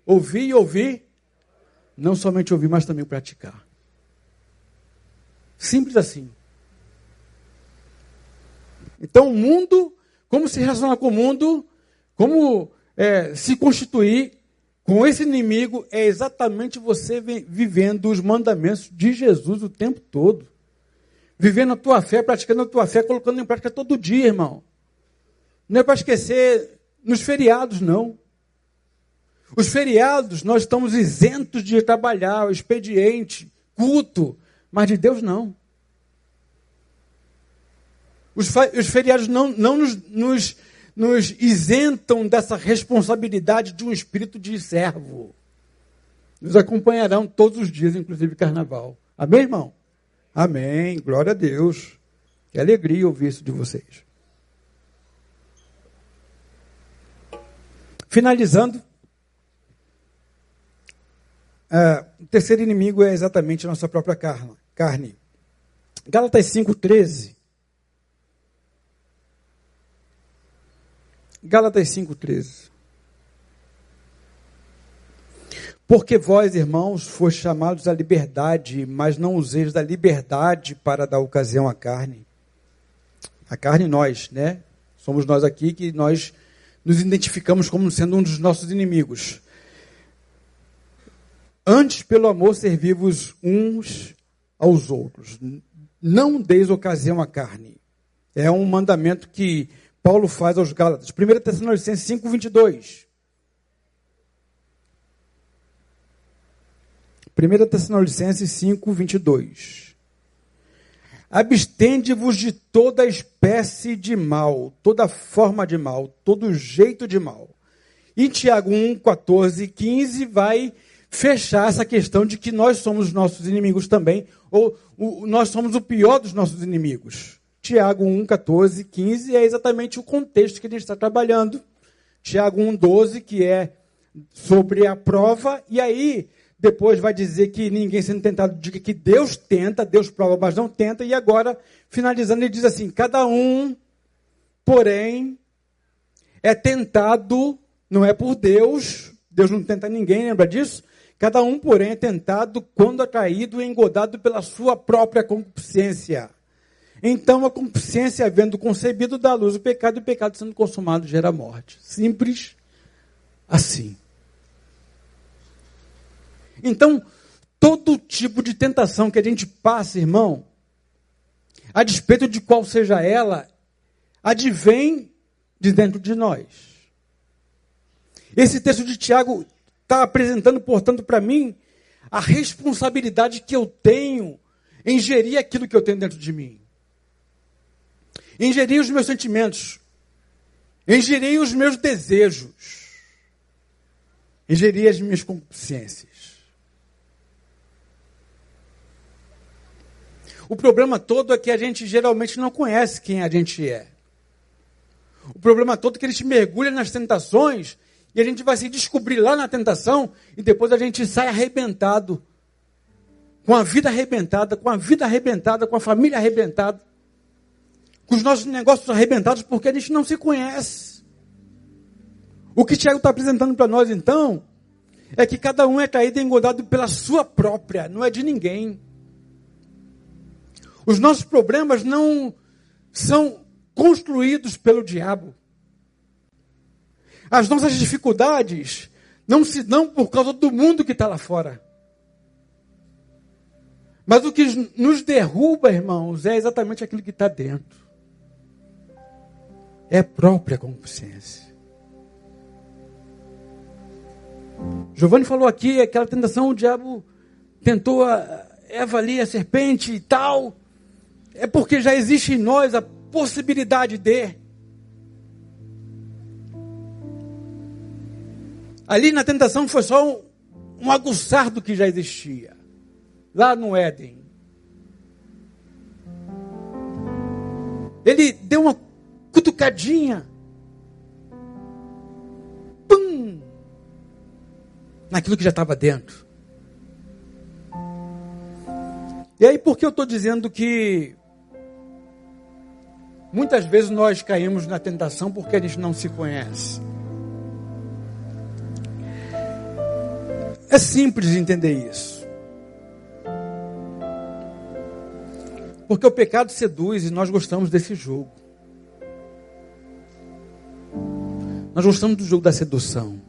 ouvir e ouvir, não somente ouvir, mas também praticar. Simples assim. Então, o mundo, como se relacionar com o mundo, como é, se constituir com esse inimigo, é exatamente você vivendo os mandamentos de Jesus o tempo todo vivendo a tua fé, praticando a tua fé, colocando em prática todo dia, irmão. Não é para esquecer nos feriados, não. Os feriados, nós estamos isentos de trabalhar, expediente, culto, mas de Deus não. Os, os feriados não, não nos, nos, nos isentam dessa responsabilidade de um espírito de servo. Nos acompanharão todos os dias, inclusive carnaval. Amém, irmão? Amém. Glória a Deus. Que alegria ouvir isso de vocês. Finalizando, uh, o terceiro inimigo é exatamente a nossa própria carne. Gálatas 5,13. Gálatas 5,13. Porque vós, irmãos, foste chamados à liberdade, mas não useis da liberdade para dar ocasião à carne. A carne, nós, né? Somos nós aqui que nós nos identificamos como sendo um dos nossos inimigos. Antes, pelo amor, servivos uns aos outros. Não deis ocasião à carne. É um mandamento que Paulo faz aos Gálatas. 1 Tessalonicenses 5, 22. 1 Tessalonicenses 5, 22. Abstende-vos de toda espécie de mal, toda forma de mal, todo jeito de mal. E Tiago 1, 14 e 15 vai fechar essa questão de que nós somos os nossos inimigos também, ou o, nós somos o pior dos nossos inimigos. Tiago 1, 14 e 15 é exatamente o contexto que a gente está trabalhando. Tiago 1, 12, que é sobre a prova, e aí depois vai dizer que ninguém sendo tentado diga que Deus tenta, Deus prova, mas não tenta, e agora, finalizando, ele diz assim: cada um, porém, é tentado, não é por Deus, Deus não tenta ninguém, lembra disso? Cada um, porém, é tentado quando atraído e engodado pela sua própria concupiscência. Então, a concupiscência, havendo concebido, dá à luz o pecado, e o pecado sendo consumado gera morte. Simples assim. Então, todo tipo de tentação que a gente passa, irmão, a despeito de qual seja ela, advém de dentro de nós. Esse texto de Tiago está apresentando, portanto, para mim, a responsabilidade que eu tenho em gerir aquilo que eu tenho dentro de mim. Em gerir os meus sentimentos. Em gerir os meus desejos. Em gerir as minhas consciências. O problema todo é que a gente geralmente não conhece quem a gente é. O problema todo é que a gente mergulha nas tentações e a gente vai se descobrir lá na tentação e depois a gente sai arrebentado. Com a vida arrebentada, com a vida arrebentada, com a família arrebentada. Com os nossos negócios arrebentados porque a gente não se conhece. O que Tiago está apresentando para nós então é que cada um é caído e engodado pela sua própria, não é de ninguém. Os nossos problemas não são construídos pelo diabo. As nossas dificuldades não se dão por causa do mundo que está lá fora. Mas o que nos derruba, irmãos, é exatamente aquilo que está dentro. É própria consciência. Giovanni falou aqui, aquela tentação, o diabo tentou a Eva ali, a serpente e tal. É porque já existe em nós a possibilidade de. Ali na tentação foi só um, um aguçar do que já existia. Lá no Éden. Ele deu uma cutucadinha. Pum! Naquilo que já estava dentro. E aí, por que eu estou dizendo que muitas vezes nós caímos na tentação porque a gente não se conhece? É simples entender isso. Porque o pecado seduz e nós gostamos desse jogo. Nós gostamos do jogo da sedução.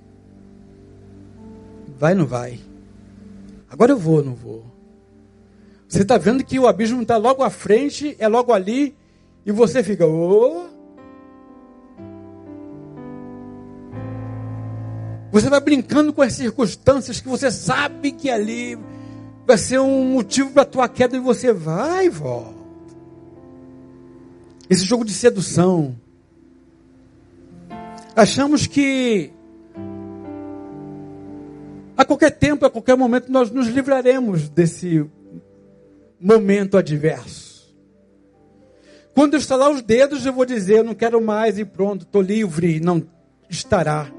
Vai, não vai. Agora eu vou, não vou. Você está vendo que o abismo está logo à frente, é logo ali, e você fica, oh, Você vai brincando com as circunstâncias que você sabe que ali vai ser um motivo para a tua queda e você vai e volta. Esse jogo de sedução. Achamos que a qualquer tempo, a qualquer momento, nós nos livraremos desse momento adverso. Quando eu estalar os dedos, eu vou dizer: eu não quero mais e pronto, estou livre. Não estará.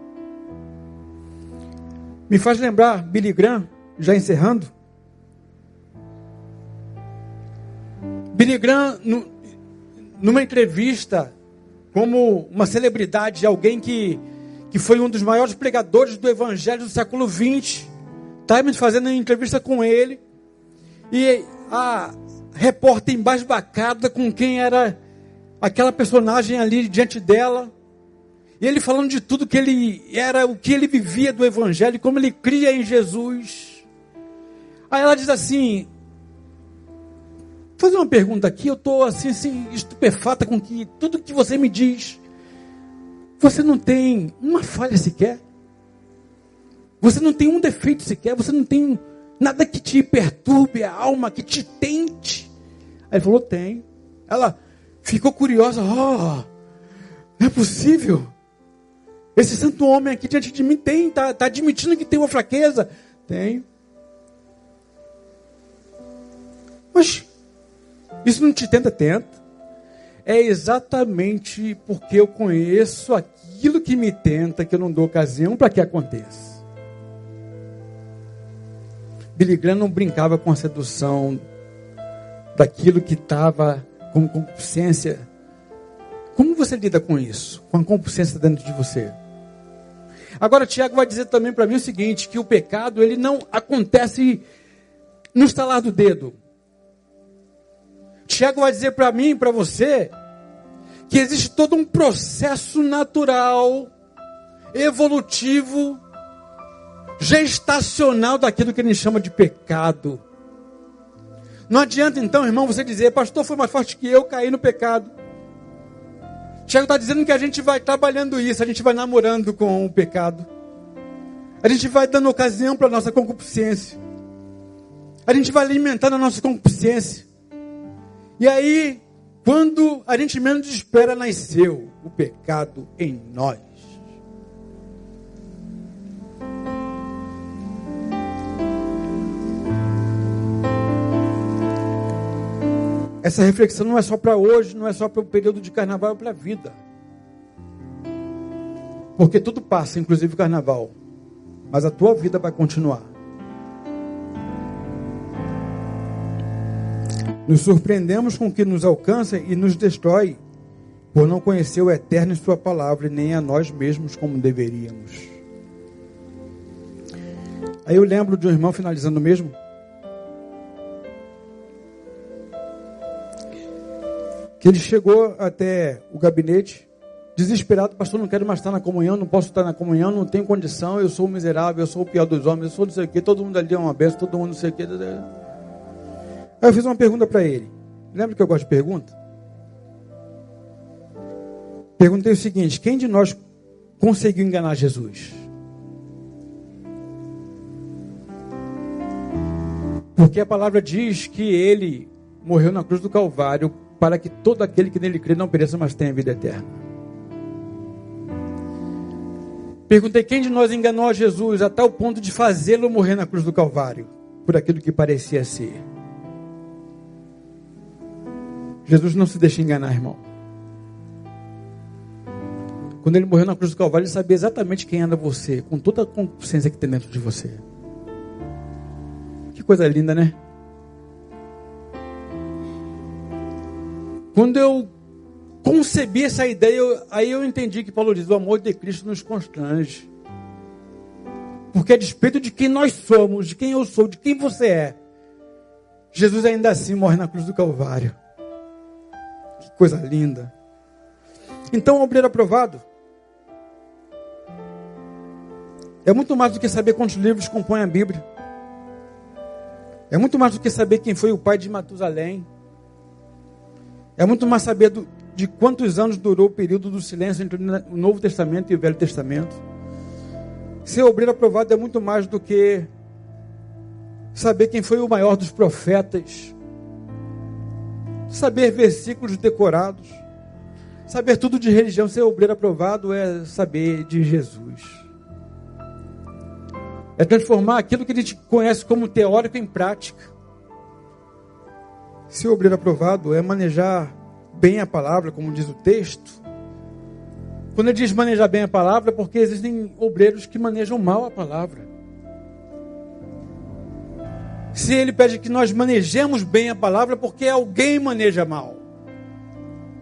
Me faz lembrar Billy Graham, já encerrando. Billy Graham, numa entrevista, como uma celebridade, alguém que, que foi um dos maiores pregadores do evangelho do século XX, estava fazendo uma entrevista com ele, e a repórter embasbacada com quem era aquela personagem ali diante dela, e ele falando de tudo que ele era, o que ele vivia do Evangelho, como ele cria em Jesus. Aí ela diz assim: fazer uma pergunta aqui, eu estou assim, assim, estupefata com que, tudo que você me diz. Você não tem uma falha sequer. Você não tem um defeito sequer. Você não tem nada que te perturbe a alma, que te tente. Aí ele falou: tem. Ela ficou curiosa: oh, não é possível. Esse santo homem aqui diante de mim tem, está tá admitindo que tem uma fraqueza. Tenho. Mas isso não te tenta, tenta. É exatamente porque eu conheço aquilo que me tenta que eu não dou ocasião para que aconteça. Billy Graham não brincava com a sedução daquilo que estava com concupiscência. Como você lida com isso? Com a concupiscência dentro de você? Agora, Tiago vai dizer também para mim o seguinte: que o pecado ele não acontece no estalar do dedo. Tiago vai dizer para mim para você que existe todo um processo natural, evolutivo, gestacional daquilo que ele chama de pecado. Não adianta então, irmão, você dizer, pastor foi mais forte que eu, caí no pecado. Tiago está dizendo que a gente vai trabalhando isso, a gente vai namorando com o pecado. A gente vai dando ocasião para a nossa concupiscência. A gente vai alimentando a nossa concupiscência. E aí, quando a gente menos espera, nasceu o pecado em nós. Essa reflexão não é só para hoje, não é só para o período de carnaval, é para a vida. Porque tudo passa, inclusive o carnaval. Mas a tua vida vai continuar. Nos surpreendemos com o que nos alcança e nos destrói, por não conhecer o Eterno em Sua palavra, e nem a nós mesmos como deveríamos. Aí eu lembro de um irmão finalizando mesmo. Que ele chegou até o gabinete, desesperado, pastor, não quero mais estar na comunhão, não posso estar na comunhão, não tenho condição, eu sou miserável, eu sou o pior dos homens, eu sou não sei o quê, todo mundo ali é uma benção, todo mundo não sei o quê. Aí eu fiz uma pergunta para ele. Lembra que eu gosto de pergunta? Perguntei o seguinte: quem de nós conseguiu enganar Jesus? Porque a palavra diz que ele morreu na cruz do Calvário para que todo aquele que nele crê não pereça, mas tenha vida eterna. Perguntei quem de nós enganou a Jesus a tal ponto de fazê-lo morrer na cruz do Calvário por aquilo que parecia ser. Jesus não se deixa enganar, irmão. Quando ele morreu na cruz do Calvário, ele sabia exatamente quem era você, com toda a consciência que tem dentro de você. Que coisa linda, né? Quando eu concebi essa ideia, eu, aí eu entendi que Paulo diz: o amor de Cristo nos constrange. Porque a despeito de quem nós somos, de quem eu sou, de quem você é, Jesus ainda assim morre na cruz do Calvário. Que coisa linda. Então, obreiro aprovado é muito mais do que saber quantos livros compõem a Bíblia. É muito mais do que saber quem foi o pai de Matusalém. É muito mais saber do, de quantos anos durou o período do silêncio entre o Novo Testamento e o Velho Testamento. Ser obreiro aprovado é muito mais do que saber quem foi o maior dos profetas saber versículos decorados, saber tudo de religião, ser obreiro aprovado é saber de Jesus. É transformar aquilo que a gente conhece como teórico em prática. Ser obreiro aprovado é manejar bem a palavra, como diz o texto. Quando ele diz manejar bem a palavra, é porque existem obreiros que manejam mal a palavra. Se ele pede que nós manejemos bem a palavra, porque alguém maneja mal.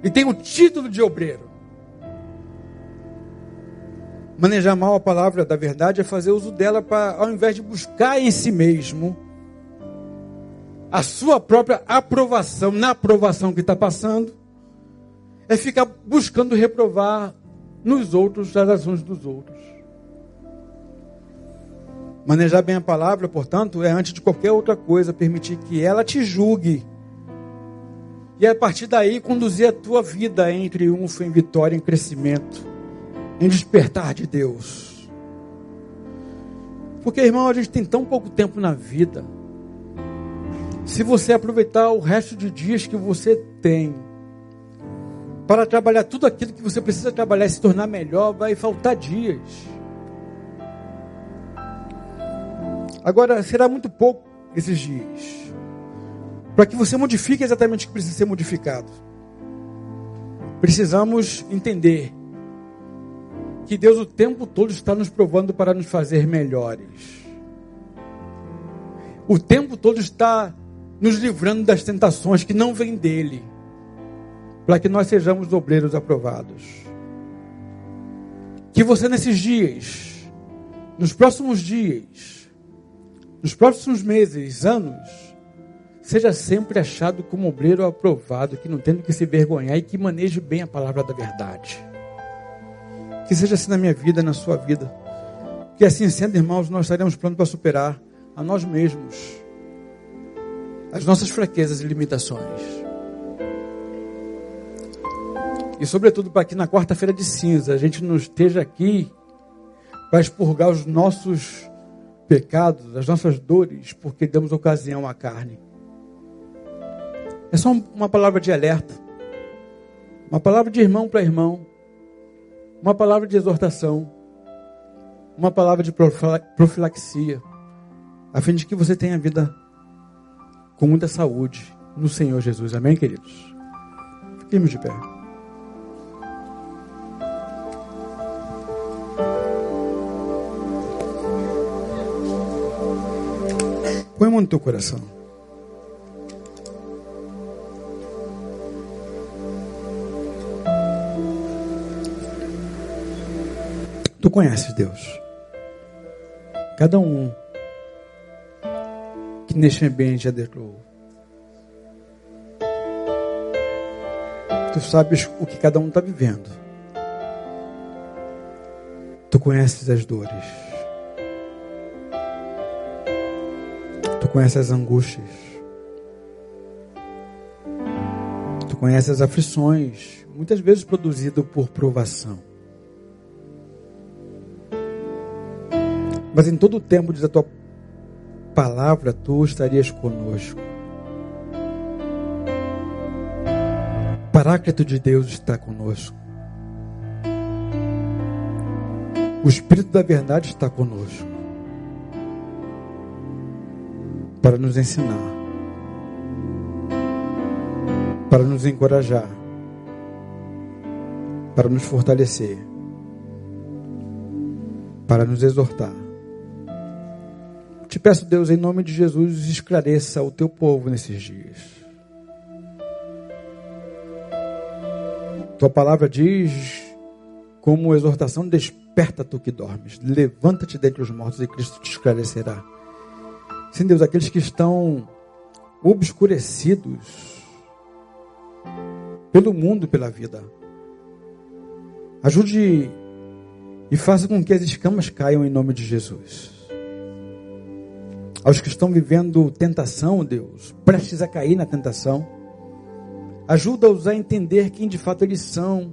E tem o título de obreiro. Manejar mal a palavra da verdade é fazer uso dela para, ao invés de buscar em si mesmo a sua própria aprovação, na aprovação que está passando, é ficar buscando reprovar nos outros as ações dos outros. Manejar bem a palavra, portanto, é antes de qualquer outra coisa permitir que ela te julgue. E a partir daí conduzir a tua vida em triunfo, em vitória, em crescimento. em despertar de Deus. Porque, irmão, a gente tem tão pouco tempo na vida. Se você aproveitar o resto de dias que você tem para trabalhar tudo aquilo que você precisa trabalhar e se tornar melhor, vai faltar dias. Agora, será muito pouco esses dias. Para que você modifique exatamente o que precisa ser modificado. Precisamos entender que Deus o tempo todo está nos provando para nos fazer melhores. O tempo todo está nos livrando das tentações que não vêm dele, para que nós sejamos obreiros aprovados. Que você nesses dias, nos próximos dias, nos próximos meses, anos, seja sempre achado como obreiro aprovado, que não tenha que se vergonhar e que maneje bem a palavra da verdade. Que seja assim na minha vida, na sua vida. Que assim sendo, irmãos, nós estaremos prontos para superar a nós mesmos, as nossas fraquezas e limitações. E sobretudo para que na quarta-feira de cinza a gente não esteja aqui para expurgar os nossos pecados, as nossas dores, porque damos ocasião à carne. É só uma palavra de alerta. Uma palavra de irmão para irmão. Uma palavra de exortação. Uma palavra de profilaxia. A fim de que você tenha vida com muita saúde no Senhor Jesus. Amém, queridos? Fiquemos de pé. Põe a mão no teu coração. Tu conheces Deus. Cada um que neste ambiente já declarou. Tu sabes o que cada um está vivendo. Tu conheces as dores. Tu conheces as angústias. Tu conheces as aflições, muitas vezes produzidas por provação. Mas em todo o tempo, diz a tua palavra, tu estarias conosco. O Paráclito de Deus está conosco. O Espírito da Verdade está conosco. Para nos ensinar. Para nos encorajar. Para nos fortalecer. Para nos exortar. Te peço, Deus, em nome de Jesus, esclareça o teu povo nesses dias. Tua palavra diz, como exortação, desperta tu que dormes, levanta-te dentre os mortos e Cristo te esclarecerá. Sim, Deus, aqueles que estão obscurecidos pelo mundo, pela vida. Ajude e faça com que as escamas caiam em nome de Jesus aos que estão vivendo tentação, Deus, prestes a cair na tentação. Ajuda-os a entender quem de fato eles são,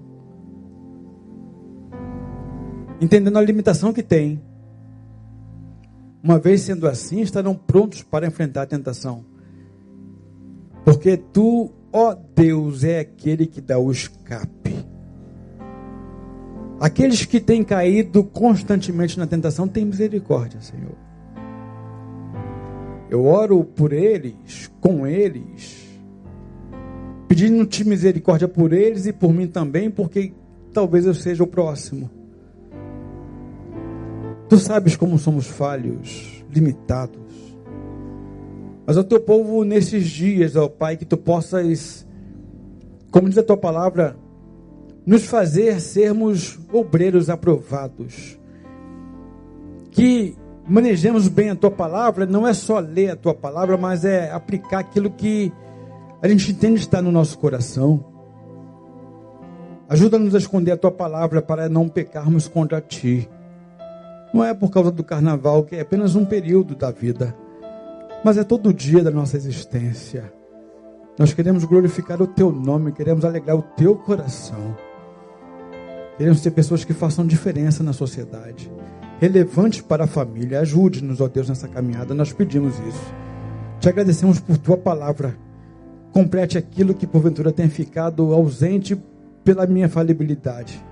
entendendo a limitação que têm. Uma vez sendo assim, estarão prontos para enfrentar a tentação. Porque tu, ó Deus, é aquele que dá o escape. Aqueles que têm caído constantemente na tentação, tem misericórdia, Senhor. Eu oro por eles, com eles, pedindo-te misericórdia por eles e por mim também, porque talvez eu seja o próximo. Tu sabes como somos falhos, limitados. Mas ao teu povo nesses dias, ó Pai, que tu possas, como diz a tua palavra, nos fazer sermos obreiros aprovados. Que manejemos bem a tua palavra, não é só ler a tua palavra, mas é aplicar aquilo que a gente entende estar no nosso coração. Ajuda-nos a esconder a tua palavra para não pecarmos contra ti. Não é por causa do carnaval, que é apenas um período da vida, mas é todo dia da nossa existência. Nós queremos glorificar o teu nome, queremos alegrar o teu coração. Queremos ser pessoas que façam diferença na sociedade, relevantes para a família. Ajude-nos, ó Deus, nessa caminhada. Nós pedimos isso. Te agradecemos por tua palavra. Complete aquilo que porventura tenha ficado ausente pela minha falibilidade.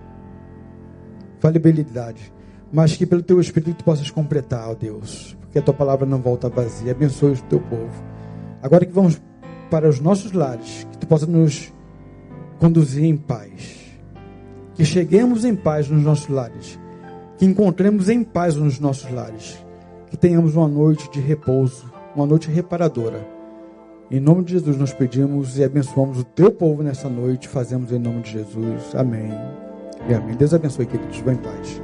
Falibilidade. Mas que pelo teu Espírito tu possas completar, ó Deus. Porque a tua palavra não volta vazia. Abençoe o teu povo. Agora que vamos para os nossos lares, que tu possa nos conduzir em paz. Que cheguemos em paz nos nossos lares. Que encontremos em paz nos nossos lares. Que tenhamos uma noite de repouso, uma noite reparadora. Em nome de Jesus nós pedimos e abençoamos o teu povo nessa noite. Fazemos em nome de Jesus. Amém. E amém. Deus abençoe, queridos. Vão em paz.